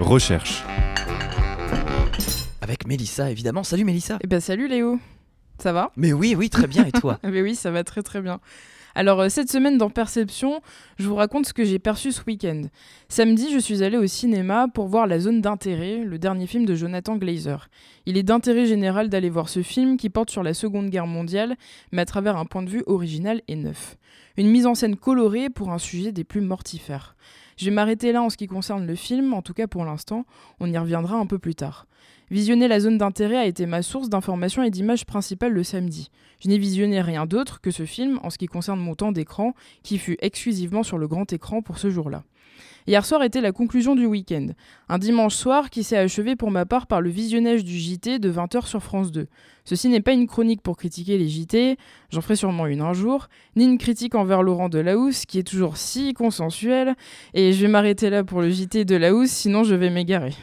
Recherche. Avec Mélissa, évidemment. Salut Mélissa. Eh ben salut Léo. Ça va? Mais oui, oui, très bien. Et toi Mais oui, ça va très très bien. Alors euh, cette semaine dans Perception, je vous raconte ce que j'ai perçu ce week-end. Samedi, je suis allée au cinéma pour voir La Zone d'intérêt, le dernier film de Jonathan Glazer. Il est d'intérêt général d'aller voir ce film qui porte sur la Seconde Guerre mondiale, mais à travers un point de vue original et neuf. Une mise en scène colorée pour un sujet des plus mortifères. Je vais m'arrêter là en ce qui concerne le film, en tout cas pour l'instant, on y reviendra un peu plus tard. Visionner la zone d'intérêt a été ma source d'information et d'images principale le samedi. Je n'ai visionné rien d'autre que ce film en ce qui concerne mon temps d'écran, qui fut exclusivement sur le grand écran pour ce jour-là. Hier soir était la conclusion du week-end, un dimanche soir qui s'est achevé pour ma part par le visionnage du JT de 20h sur France 2. Ceci n'est pas une chronique pour critiquer les JT, j'en ferai sûrement une un jour, ni une critique envers Laurent Delahousse qui est toujours si consensuel, et je vais m'arrêter là pour le JT de Delahousse sinon je vais m'égarer.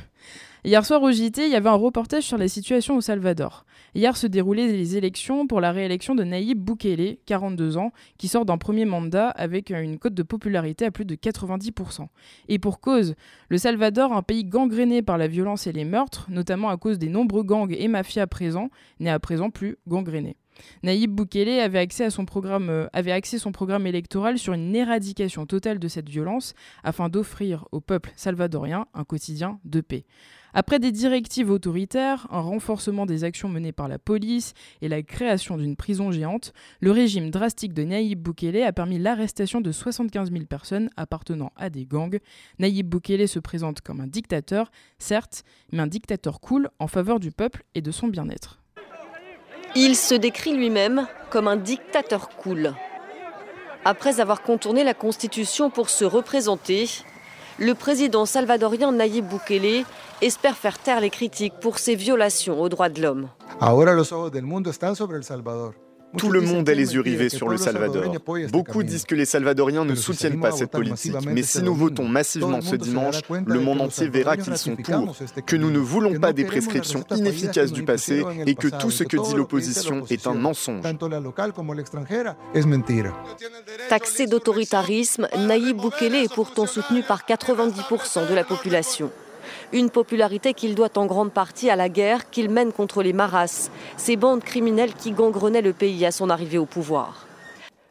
Hier soir au JT, il y avait un reportage sur la situation au Salvador. Hier se déroulaient les élections pour la réélection de Naïb Boukele, 42 ans, qui sort d'un premier mandat avec une cote de popularité à plus de 90%. Et pour cause, le Salvador, un pays gangréné par la violence et les meurtres, notamment à cause des nombreux gangs et mafias présents, n'est à présent plus gangréné. Naïb Boukele avait euh, avait axé son programme électoral sur une éradication totale de cette violence afin d'offrir au peuple salvadorien un quotidien de paix. Après des directives autoritaires, un renforcement des actions menées par la police et la création d'une prison géante, le régime drastique de Naïb Boukele a permis l'arrestation de 75 000 personnes appartenant à des gangs. Naïb Boukele se présente comme un dictateur, certes, mais un dictateur cool en faveur du peuple et de son bien-être. Il se décrit lui-même comme un dictateur cool. Après avoir contourné la Constitution pour se représenter, le président salvadorien Nayib Bukele espère faire taire les critiques pour ses violations aux droits de l'homme. Tout le monde a les yeux rivés sur le Salvador. Beaucoup disent que les Salvadoriens ne soutiennent pas cette politique, mais si nous votons massivement ce dimanche, le monde entier verra qu'ils sont pour, que nous ne voulons pas des prescriptions inefficaces du passé et que tout ce que dit l'opposition est un mensonge. Taxé d'autoritarisme, Nayib Bukele est pourtant soutenu par 90% de la population. Une popularité qu'il doit en grande partie à la guerre qu'il mène contre les Maras, ces bandes criminelles qui gangrenaient le pays à son arrivée au pouvoir.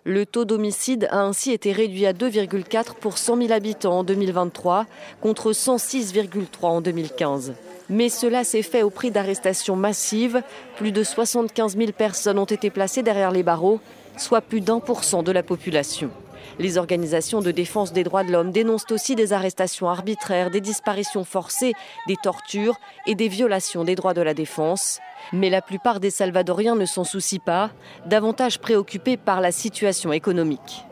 Le taux d'homicide a ainsi été réduit à 2,4 pour 100 000 habitants en 2023 contre 106,3 en 2015. Mais cela s'est fait au prix d'arrestations massives. Plus de 75 000 personnes ont été placées derrière les barreaux, soit plus d'un pour cent de la population. Les organisations de défense des droits de l'homme dénoncent aussi des arrestations arbitraires, des disparitions forcées, des tortures et des violations des droits de la défense. Mais la plupart des Salvadoriens ne s'en soucient pas, davantage préoccupés par la situation économique.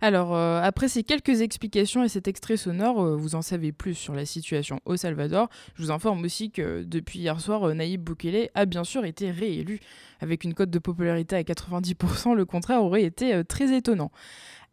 Alors, euh, après ces quelques explications et cet extrait sonore, euh, vous en savez plus sur la situation au Salvador. Je vous informe aussi que depuis hier soir, euh, Naïb Boukele a bien sûr été réélu. Avec une cote de popularité à 90%, le contraire aurait été très étonnant.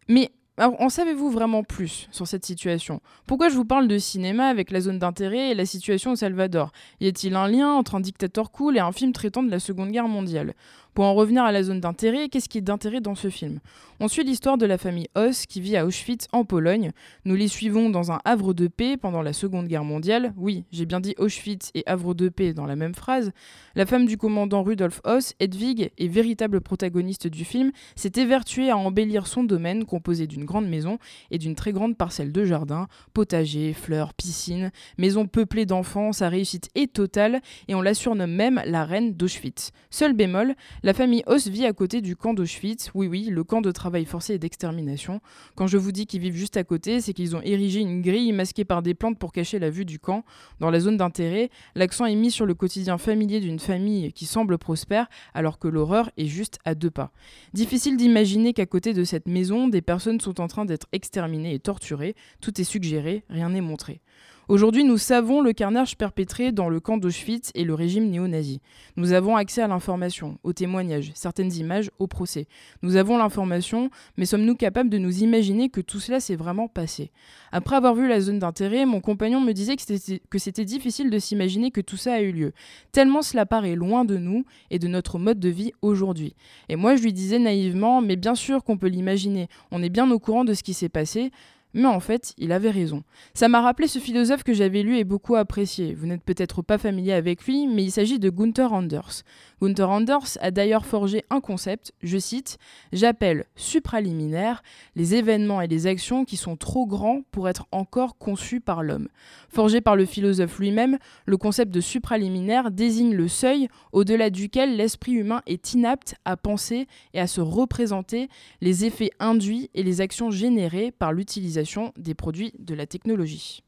Mais en savez-vous vraiment plus sur cette situation? Pourquoi je vous parle de cinéma avec la zone d'intérêt et la situation au Salvador? Y a-t-il un lien entre un dictateur cool et un film traitant de la Seconde Guerre mondiale? Pour en revenir à la zone d'intérêt, qu'est-ce qui est d'intérêt dans ce film? On suit l'histoire de la famille Hoss qui vit à Auschwitz en Pologne. Nous les suivons dans un havre de paix pendant la Seconde Guerre mondiale. Oui, j'ai bien dit Auschwitz et havre de paix dans la même phrase. La femme du commandant Rudolf Hoss, Hedwig, et véritable protagoniste du film, s'est évertuée à embellir son domaine composé d'une grande maison et d'une très grande parcelle de jardin, potager, fleurs, piscine, maison peuplée d'enfants, sa réussite est totale et on la surnomme même la reine d'Auschwitz. Seul bémol, la famille Hoss vit à côté du camp d'Auschwitz, oui oui, le camp de travail forcé et d'extermination. Quand je vous dis qu'ils vivent juste à côté, c'est qu'ils ont érigé une grille masquée par des plantes pour cacher la vue du camp. Dans la zone d'intérêt, l'accent est mis sur le quotidien familier d'une famille qui semble prospère alors que l'horreur est juste à deux pas. Difficile d'imaginer qu'à côté de cette maison, des personnes sont en train d'être exterminées et torturées, tout est suggéré, rien n'est montré. Aujourd'hui, nous savons le carnage perpétré dans le camp d'Auschwitz et le régime néo-nazi. Nous avons accès à l'information, aux témoignages, certaines images, au procès. Nous avons l'information, mais sommes-nous capables de nous imaginer que tout cela s'est vraiment passé? Après avoir vu la zone d'intérêt, mon compagnon me disait que c'était difficile de s'imaginer que tout ça a eu lieu, tellement cela paraît loin de nous et de notre mode de vie aujourd'hui. Et moi, je lui disais naïvement, mais bien sûr qu'on peut l'imaginer, on est bien au courant de ce qui s'est passé, Mais en fait, il avait raison. Ça m'a rappelé ce philosophe que j'avais lu et beaucoup apprécié. Vous n'êtes peut-être pas familier avec lui, mais il s'agit de Gunther Anders. Gunther Anders a d'ailleurs forgé un concept, je cite, J'appelle supraliminaire les événements et les actions qui sont trop grands pour être encore conçus par l'homme. Forgé par le philosophe lui-même, le concept de supraliminaire désigne le seuil au-delà duquel l'esprit humain est inapte à penser et à se représenter les effets induits et les actions générées par l'utilisation des produits de la technologie.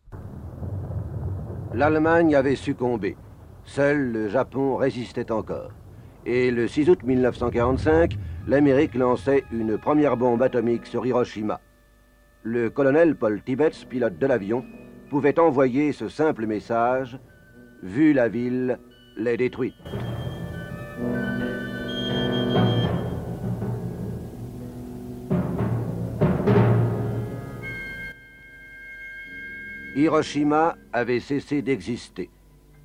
L'Allemagne avait succombé. Seul le Japon résistait encore. Et le 6 août 1945, l'Amérique lançait une première bombe atomique sur Hiroshima. Le colonel Paul Tibbets, pilote de l'avion, pouvait envoyer ce simple message Vu la ville, les détruite. Hiroshima avait cessé d'exister.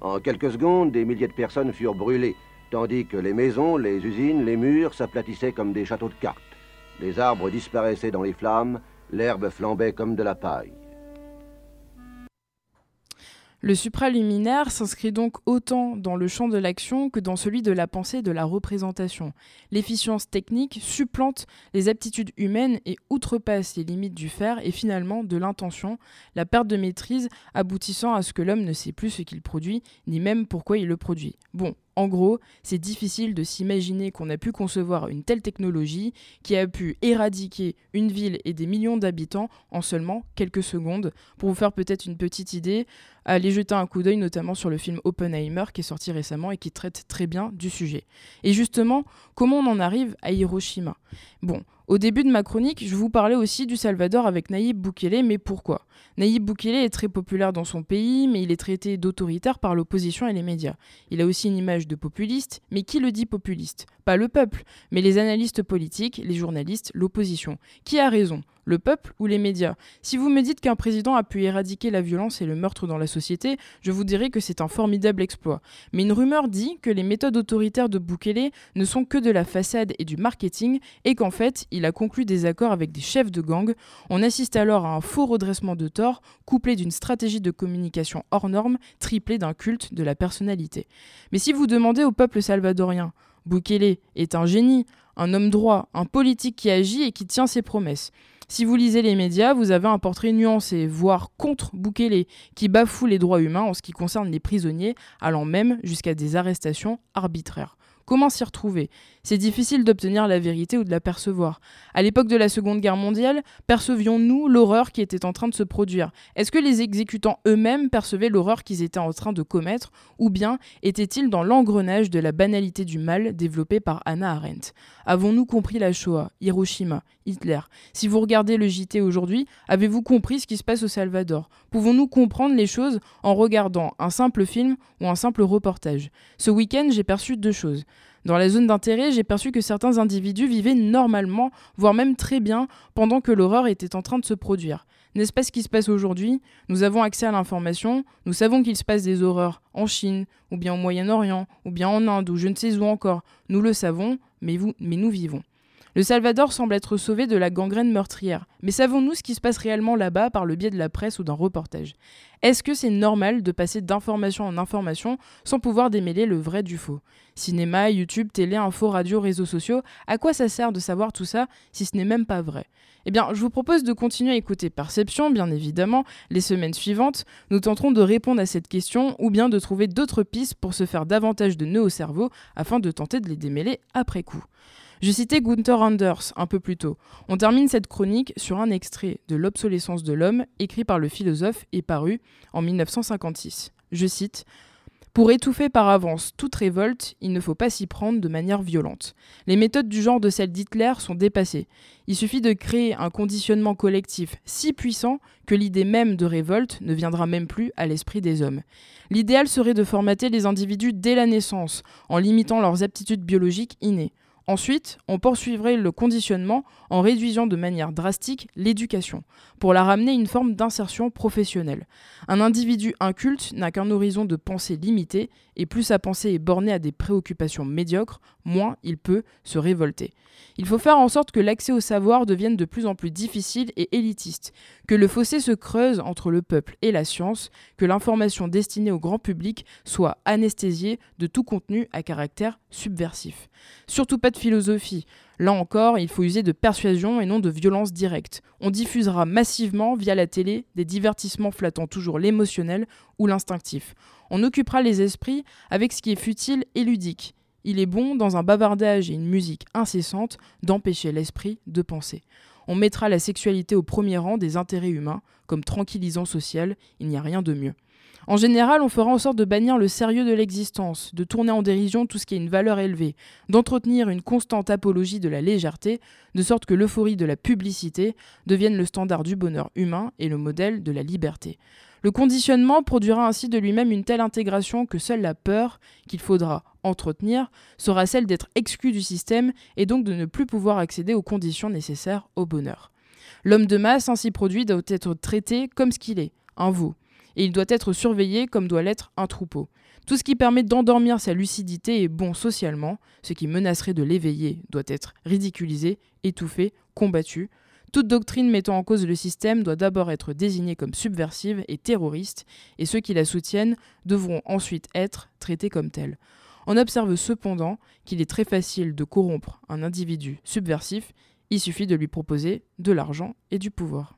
En quelques secondes, des milliers de personnes furent brûlées, tandis que les maisons, les usines, les murs s'aplatissaient comme des châteaux de cartes. Les arbres disparaissaient dans les flammes, l'herbe flambait comme de la paille. Le supraluminaire s'inscrit donc autant dans le champ de l'action que dans celui de la pensée et de la représentation. L'efficience technique supplante les aptitudes humaines et outrepasse les limites du faire et finalement de l'intention, la perte de maîtrise aboutissant à ce que l'homme ne sait plus ce qu'il produit, ni même pourquoi il le produit. Bon, en gros, c'est difficile de s'imaginer qu'on a pu concevoir une telle technologie qui a pu éradiquer une ville et des millions d'habitants en seulement quelques secondes. Pour vous faire peut-être une petite idée, allez jeter un coup d'œil notamment sur le film Oppenheimer qui est sorti récemment et qui traite très bien du sujet. Et justement, comment on en arrive à Hiroshima? Bon, au début de ma chronique, je vous parlais aussi du Salvador avec Naïb Bukele, mais pourquoi? Naïb Bukele est très populaire dans son pays, mais il est traité d'autoritaire par l'opposition et les médias. Il a aussi une image de populiste, mais qui le dit populiste? Pas le peuple, mais les analystes politiques, les journalistes, l'opposition. Qui a raison? Le peuple ou les médias Si vous me dites qu'un président a pu éradiquer la violence et le meurtre dans la société, je vous dirai que c'est un formidable exploit. Mais une rumeur dit que les méthodes autoritaires de Bukele ne sont que de la façade et du marketing et qu'en fait, il a conclu des accords avec des chefs de gang. On assiste alors à un faux redressement de tort, couplé d'une stratégie de communication hors norme, triplée d'un culte de la personnalité. Mais si vous demandez au peuple salvadorien, Bukele est un génie, un homme droit, un politique qui agit et qui tient ses promesses. Si vous lisez les médias, vous avez un portrait nuancé, voire contre Bukele, qui bafoue les droits humains en ce qui concerne les prisonniers, allant même jusqu'à des arrestations arbitraires. Comment s'y retrouver? C'est difficile d'obtenir la vérité ou de la percevoir. À l'époque de la Seconde Guerre mondiale, percevions-nous l'horreur qui était en train de se produire? Est-ce que les exécutants eux-mêmes percevaient l'horreur qu'ils étaient en train de commettre Ou bien étaient-ils dans l'engrenage de la banalité du mal développé par Hannah Arendt? Avons-nous compris la Shoah, Hiroshima, Hitler? Si vous regardez le JT aujourd'hui, avez-vous compris ce qui se passe au Salvador? Pouvons-nous comprendre les choses en regardant un simple film ou un simple reportage? Ce week-end, j'ai perçu deux choses. Dans la zone d'intérêt, j'ai perçu que certains individus vivaient normalement, voire même très bien, pendant que l'horreur était en train de se produire. N'est-ce pas ce qui se passe aujourd'hui? Nous avons accès à l'information, nous savons qu'il se passe des horreurs en Chine, ou bien au Moyen-Orient, ou bien en Inde, ou je ne sais où encore. Nous le savons, mais, vous, mais nous vivons. Le Salvador semble être sauvé de la gangrène meurtrière. Mais savons-nous ce qui se passe réellement là-bas par le biais de la presse ou d'un reportage? Est-ce que c'est normal de passer d'information en information sans pouvoir démêler le vrai du faux? Cinéma, YouTube, télé, info, radio, réseaux sociaux, à quoi ça sert de savoir tout ça si ce n'est même pas vrai? Eh bien, je vous propose de continuer à écouter Perception, bien évidemment. Les semaines suivantes, nous tenterons de répondre à cette question ou bien de trouver d'autres pistes pour se faire davantage de nœuds au cerveau afin de tenter de les démêler après coup. Je citais Gunther Anders un peu plus tôt. On termine cette chronique sur un extrait de L'obsolescence de l'homme, écrit par le philosophe et paru en 1956. Je cite pour étouffer par avance toute révolte, il ne faut pas s'y prendre de manière violente. Les méthodes du genre de celles d'Hitler sont dépassées. Il suffit de créer un conditionnement collectif si puissant que l'idée même de révolte ne viendra même plus à l'esprit des hommes. L'idéal serait de formater les individus dès la naissance, en limitant leurs aptitudes biologiques innées. Ensuite, on poursuivrait le conditionnement en réduisant de manière drastique l'éducation, pour la ramener une forme d'insertion professionnelle. Un individu inculte n'a qu'un horizon de pensée limité, et plus sa pensée est bornée à des préoccupations médiocres, moins il peut se révolter. Il faut faire en sorte que l'accès au savoir devienne de plus en plus difficile et élitiste, que le fossé se creuse entre le peuple et la science, que l'information destinée au grand public soit anesthésiée de tout contenu à caractère subversif. Surtout pas philosophie. Là encore, il faut user de persuasion et non de violence directe. On diffusera massivement via la télé des divertissements flattant toujours l'émotionnel ou l'instinctif. On occupera les esprits avec ce qui est futile et ludique. Il est bon, dans un bavardage et une musique incessante, d'empêcher l'esprit de penser. On mettra la sexualité au premier rang des intérêts humains, comme tranquillisant social, il n'y a rien de mieux. En général, on fera en sorte de bannir le sérieux de l'existence, de tourner en dérision tout ce qui a une valeur élevée, d'entretenir une constante apologie de la légèreté, de sorte que l'euphorie de la publicité devienne le standard du bonheur humain et le modèle de la liberté. Le conditionnement produira ainsi de lui-même une telle intégration que seule la peur, qu'il faudra entretenir, sera celle d'être exclu du système et donc de ne plus pouvoir accéder aux conditions nécessaires au bonheur. L'homme de masse ainsi produit doit être traité comme ce qu'il est, un veau, et il doit être surveillé comme doit l'être un troupeau. Tout ce qui permet d'endormir sa lucidité est bon socialement, ce qui menacerait de l'éveiller doit être ridiculisé, étouffé, combattu, toute doctrine mettant en cause le système doit d'abord être désignée comme subversive et terroriste, et ceux qui la soutiennent devront ensuite être traités comme tels. On observe cependant qu'il est très facile de corrompre un individu subversif, il suffit de lui proposer de l'argent et du pouvoir.